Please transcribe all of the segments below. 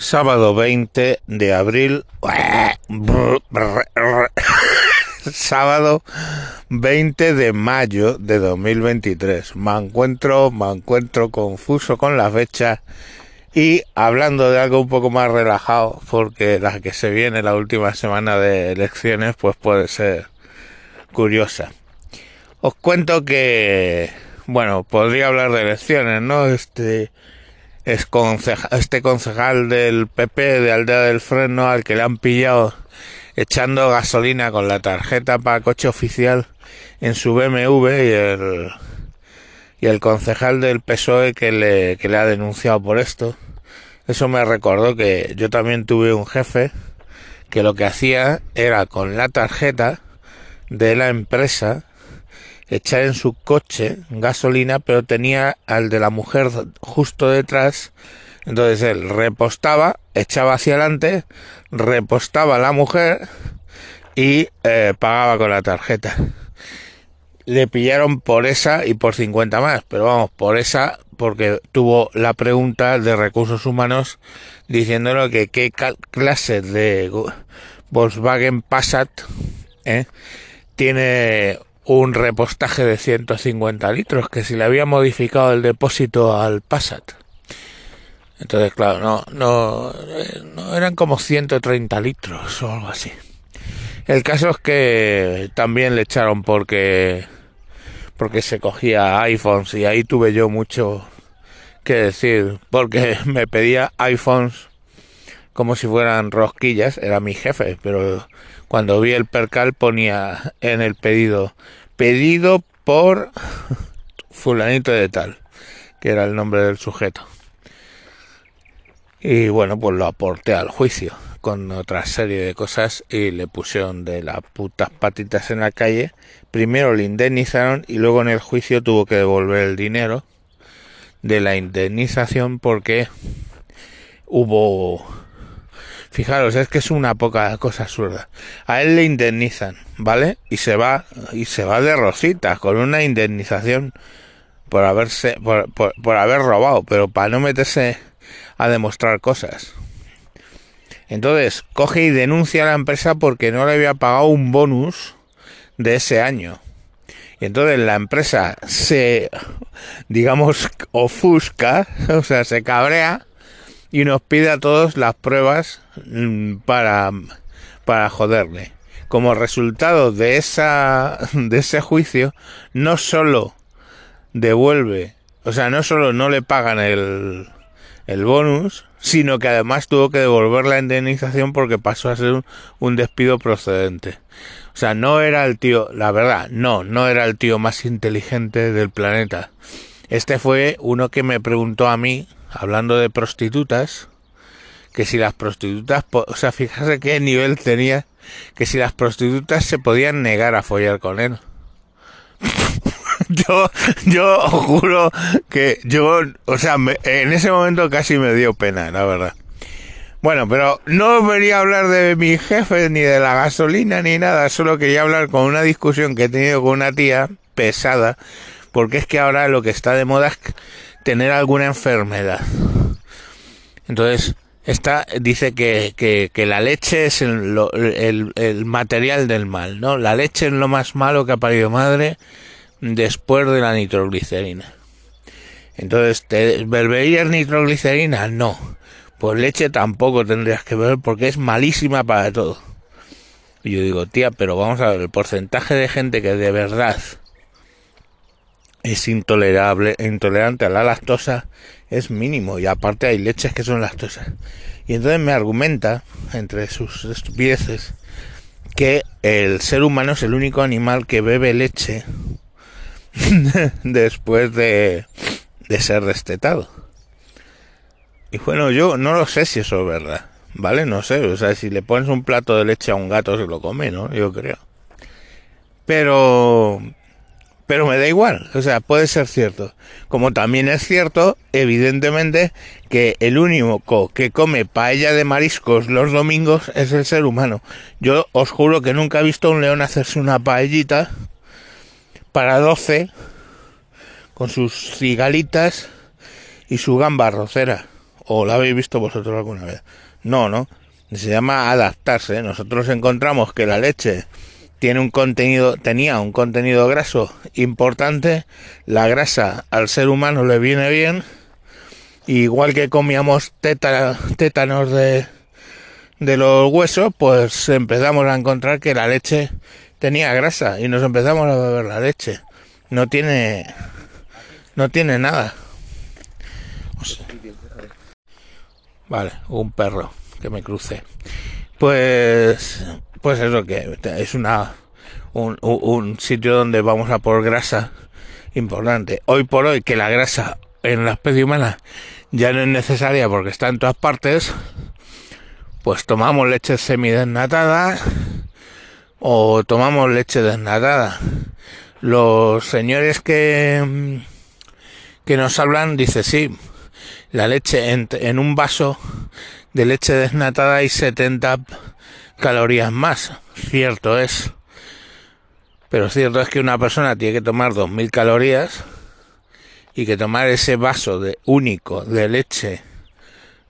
Sábado 20 de abril. Sábado 20 de mayo de 2023. Me encuentro, me encuentro confuso con la fecha y hablando de algo un poco más relajado, porque la que se viene la última semana de elecciones, pues puede ser curiosa. Os cuento que, bueno, podría hablar de elecciones, ¿no? Este, es este concejal del PP de Aldea del Freno al que le han pillado echando gasolina con la tarjeta para coche oficial en su BMW y el, y el concejal del PSOE que le, que le ha denunciado por esto. Eso me recordó que yo también tuve un jefe que lo que hacía era con la tarjeta de la empresa echar en su coche gasolina, pero tenía al de la mujer justo detrás. Entonces él repostaba, echaba hacia adelante, repostaba la mujer y eh, pagaba con la tarjeta. Le pillaron por esa y por 50 más, pero vamos, por esa porque tuvo la pregunta de recursos humanos diciéndole que qué clase de Volkswagen Passat eh, tiene un repostaje de 150 litros, que si le había modificado el depósito al Passat. Entonces, claro, no, no, no eran como 130 litros o algo así. El caso es que también le echaron porque porque se cogía iPhones y ahí tuve yo mucho que decir porque me pedía iPhones como si fueran rosquillas, era mi jefe, pero cuando vi el percal ponía en el pedido pedido por fulanito de tal, que era el nombre del sujeto. Y bueno, pues lo aporté al juicio con otra serie de cosas y le pusieron de las putas patitas en la calle. Primero le indemnizaron y luego en el juicio tuvo que devolver el dinero de la indemnización porque hubo Fijaros, es que es una poca cosa absurda. A él le indemnizan, ¿vale? Y se va, y se va de rositas con una indemnización por haberse, por, por, haber robado, pero para no meterse a demostrar cosas. Entonces, coge y denuncia a la empresa porque no le había pagado un bonus de ese año. Y entonces la empresa se, digamos, ofusca, o sea, se cabrea y nos pide a todos las pruebas mm, para, para joderle. Como resultado de, esa, de ese juicio, no solo devuelve, o sea, no solo no le pagan el, el bonus, sino que además tuvo que devolver la indemnización porque pasó a ser un, un, despido procedente. O sea, no era el tío, la verdad, no, no era el tío más inteligente del planeta. Este fue uno que me preguntó a mí hablando de prostitutas, que si las prostitutas, o sea, fíjate qué nivel tenía, que si las prostitutas se podían negar a follar con él. yo, yo juro que yo, o sea, en ese momento casi me dio pena, la verdad. Bueno, pero no venía a hablar de mi jefe, ni de la gasolina, ni nada, solo quería hablar con una discusión que he tenido con una tía pesada, porque es que ahora lo que está de moda es tener alguna enfermedad. Entonces, esta dice que, que, la leche es el, el, material del mal, ¿no? La leche es lo más malo que ha parido madre después de la nitroglicerina. Entonces, ¿te beberías nitroglicerina? No. Pues leche tampoco tendrías que beber porque es malísima para todo. Y yo digo, tía, pero vamos a ver, el porcentaje de gente que de verdad es intolerable, intolerante a la lactosa es mínimo y aparte hay leches que son lactosas. Y entonces me argumenta, entre sus estupideces, que el ser humano es el único animal que bebe leche después de, de ser destetado. Y bueno, yo no lo sé si eso es verdad, ¿vale? No sé, o sea, si le pones un plato de leche a un gato se lo come, ¿no? Yo creo. Pero pero me da igual, o sea, puede ser cierto. Como también es cierto, evidentemente, que el único que come paella de mariscos los domingos es el ser humano. Yo os juro que nunca he visto a un león hacerse una paellita para 12 con sus cigalitas y su gamba rocera ¿O la habéis visto vosotros alguna vez? No, ¿no? Se llama adaptarse. Nosotros encontramos que la leche tiene un contenido, tenía un contenido graso importante. La grasa al ser humano le viene bien. Igual que comíamos tétanos de, de los huesos, pues empezamos a encontrar que la leche tenía grasa y nos empezamos a beber la leche. No tiene, no tiene nada. Vale, un perro que me cruce. Pues, pues eso que es una, un, sitio donde vamos a por grasa importante. Hoy por hoy que la grasa en la especie humana ya no es necesaria porque está en todas partes, pues tomamos leche semidesnatada o tomamos leche desnatada. Los señores que, que nos hablan dice sí, la leche en, en un vaso de leche desnatada hay 70 calorías más. Cierto es. Pero cierto es que una persona tiene que tomar 2000 calorías y que tomar ese vaso de único de leche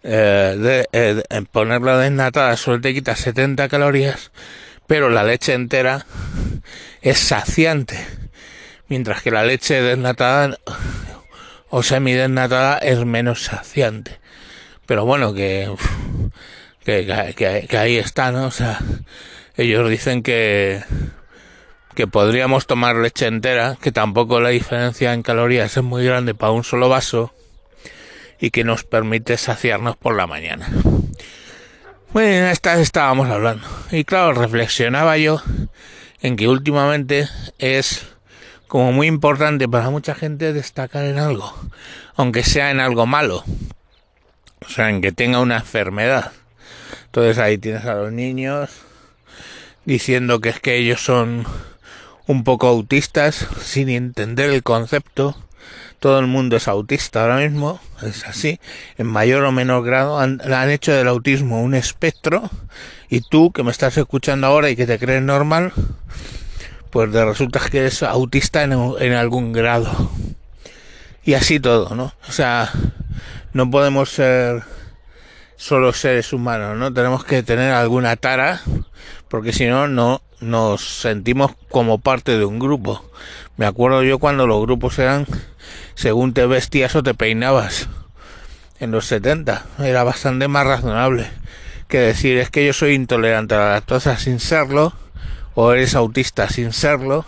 eh, de, eh, ponerla desnatada solo te quita 70 calorías pero la leche entera es saciante, mientras que la leche desnatada o semidesnatada es menos saciante. Pero bueno, que, que, ahí está, ¿no? O sea, ellos dicen que, que podríamos tomar leche entera, que tampoco la diferencia en calorías es muy grande para un solo vaso y que nos permite saciarnos por la mañana. Bueno, esta estábamos hablando. Y claro, reflexionaba yo en que últimamente es como muy importante para mucha gente destacar en algo, aunque sea en algo malo. O sea, en que tenga una enfermedad. Entonces ahí tienes a los niños diciendo que es que ellos son un poco autistas sin entender el concepto todo el mundo es autista ahora mismo, es así, en mayor o menor grado, han, hecho del autismo un espectro y tú que me estás escuchando ahora y que te crees normal, pues te resulta que eres autista en algún grado. Y así todo, ¿no? O sea, no podemos ser solo seres humanos, ¿no? Tenemos que tener alguna tara, porque si no, no nos sentimos como parte de un grupo. Me acuerdo yo cuando los grupos eran según te vestías o te peinabas. En los 70 era bastante más razonable que decir es que yo soy intolerante a la lactosa sin serlo o eres autista sin serlo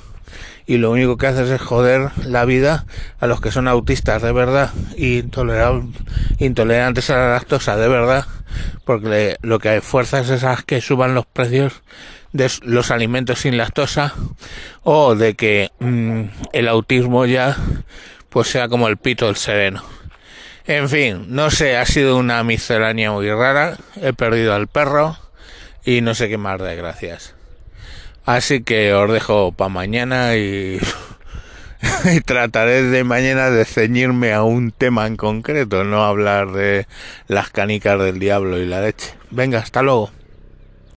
y lo único que haces es joder la vida a los que son autistas de verdad y intolerantes a la lactosa de verdad porque lo que hay fuerzas es a que suban los precios de los alimentos sin lactosa o de que mm, el autismo ya pues sea como el pito del sereno. En fin, no sé, ha sido una miscelánea muy rara, he perdido al perro y no sé qué más de gracias. Así que os dejo para mañana y, y trataré de mañana de ceñirme a un tema en concreto, no hablar de las canicas del diablo y la leche. Venga, hasta luego.